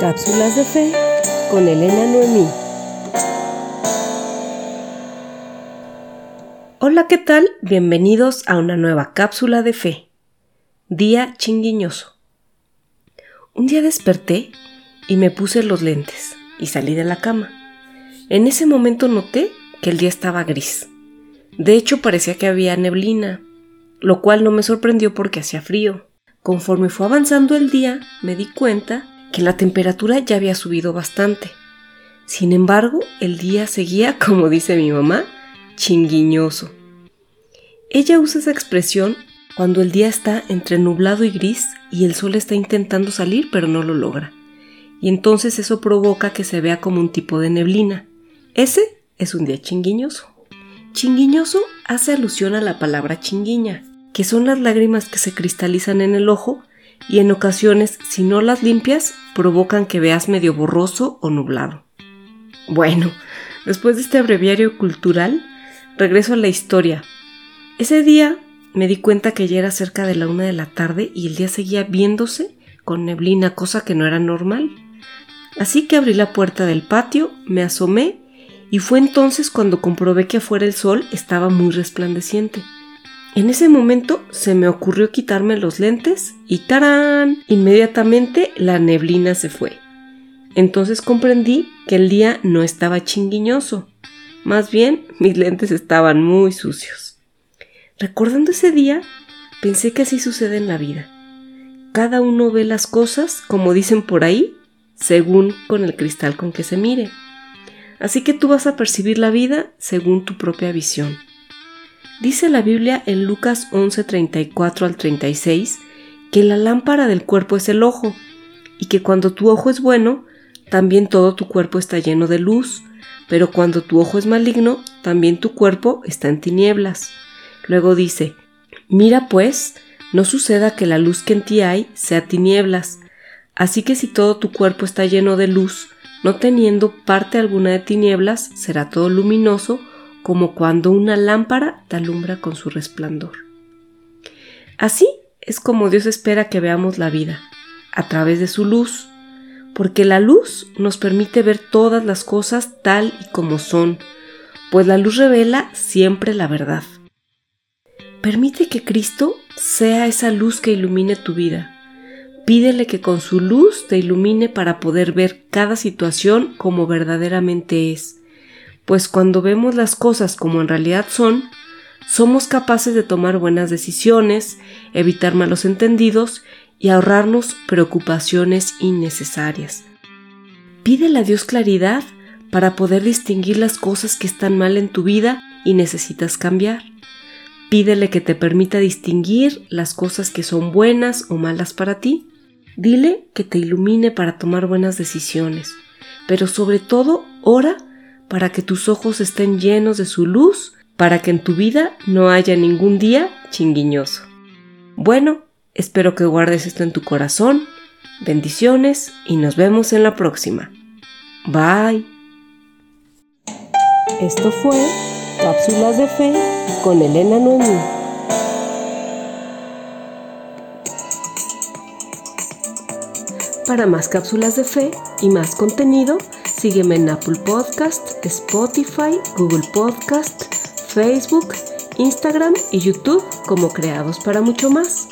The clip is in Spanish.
Cápsulas de Fe con Elena Noemí. Hola, ¿qué tal? Bienvenidos a una nueva cápsula de fe. Día chinguiñoso. Un día desperté y me puse los lentes y salí de la cama. En ese momento noté que el día estaba gris. De hecho, parecía que había neblina, lo cual no me sorprendió porque hacía frío. Conforme fue avanzando el día, me di cuenta que la temperatura ya había subido bastante. Sin embargo, el día seguía, como dice mi mamá, chinguiñoso. Ella usa esa expresión cuando el día está entre nublado y gris y el sol está intentando salir pero no lo logra. Y entonces eso provoca que se vea como un tipo de neblina. Ese es un día chinguiñoso. Chinguiñoso hace alusión a la palabra chinguiña, que son las lágrimas que se cristalizan en el ojo y en ocasiones, si no las limpias, provocan que veas medio borroso o nublado. Bueno, después de este abreviario cultural, regreso a la historia. Ese día me di cuenta que ya era cerca de la una de la tarde y el día seguía viéndose con neblina, cosa que no era normal. Así que abrí la puerta del patio, me asomé y fue entonces cuando comprobé que afuera el sol estaba muy resplandeciente. En ese momento se me ocurrió quitarme los lentes y ¡tarán! Inmediatamente la neblina se fue. Entonces comprendí que el día no estaba chinguiñoso, más bien mis lentes estaban muy sucios. Recordando ese día, pensé que así sucede en la vida. Cada uno ve las cosas, como dicen por ahí, según con el cristal con que se mire. Así que tú vas a percibir la vida según tu propia visión. Dice la Biblia en Lucas 11:34 al 36 que la lámpara del cuerpo es el ojo y que cuando tu ojo es bueno, también todo tu cuerpo está lleno de luz, pero cuando tu ojo es maligno, también tu cuerpo está en tinieblas. Luego dice, mira pues, no suceda que la luz que en ti hay sea tinieblas, así que si todo tu cuerpo está lleno de luz, no teniendo parte alguna de tinieblas, será todo luminoso, como cuando una lámpara te alumbra con su resplandor. Así es como Dios espera que veamos la vida, a través de su luz, porque la luz nos permite ver todas las cosas tal y como son, pues la luz revela siempre la verdad. Permite que Cristo sea esa luz que ilumine tu vida Pídele que con su luz te ilumine para poder ver cada situación como verdaderamente es, pues cuando vemos las cosas como en realidad son, somos capaces de tomar buenas decisiones, evitar malos entendidos y ahorrarnos preocupaciones innecesarias. Pídele a Dios claridad para poder distinguir las cosas que están mal en tu vida y necesitas cambiar. Pídele que te permita distinguir las cosas que son buenas o malas para ti. Dile que te ilumine para tomar buenas decisiones, pero sobre todo ora para que tus ojos estén llenos de su luz, para que en tu vida no haya ningún día chinguiñoso. Bueno, espero que guardes esto en tu corazón. Bendiciones y nos vemos en la próxima. Bye. Esto fue Cápsulas de Fe con Elena Noemí. Para más cápsulas de fe y más contenido, sígueme en Apple Podcast, Spotify, Google Podcast, Facebook, Instagram y YouTube como Creados para mucho más.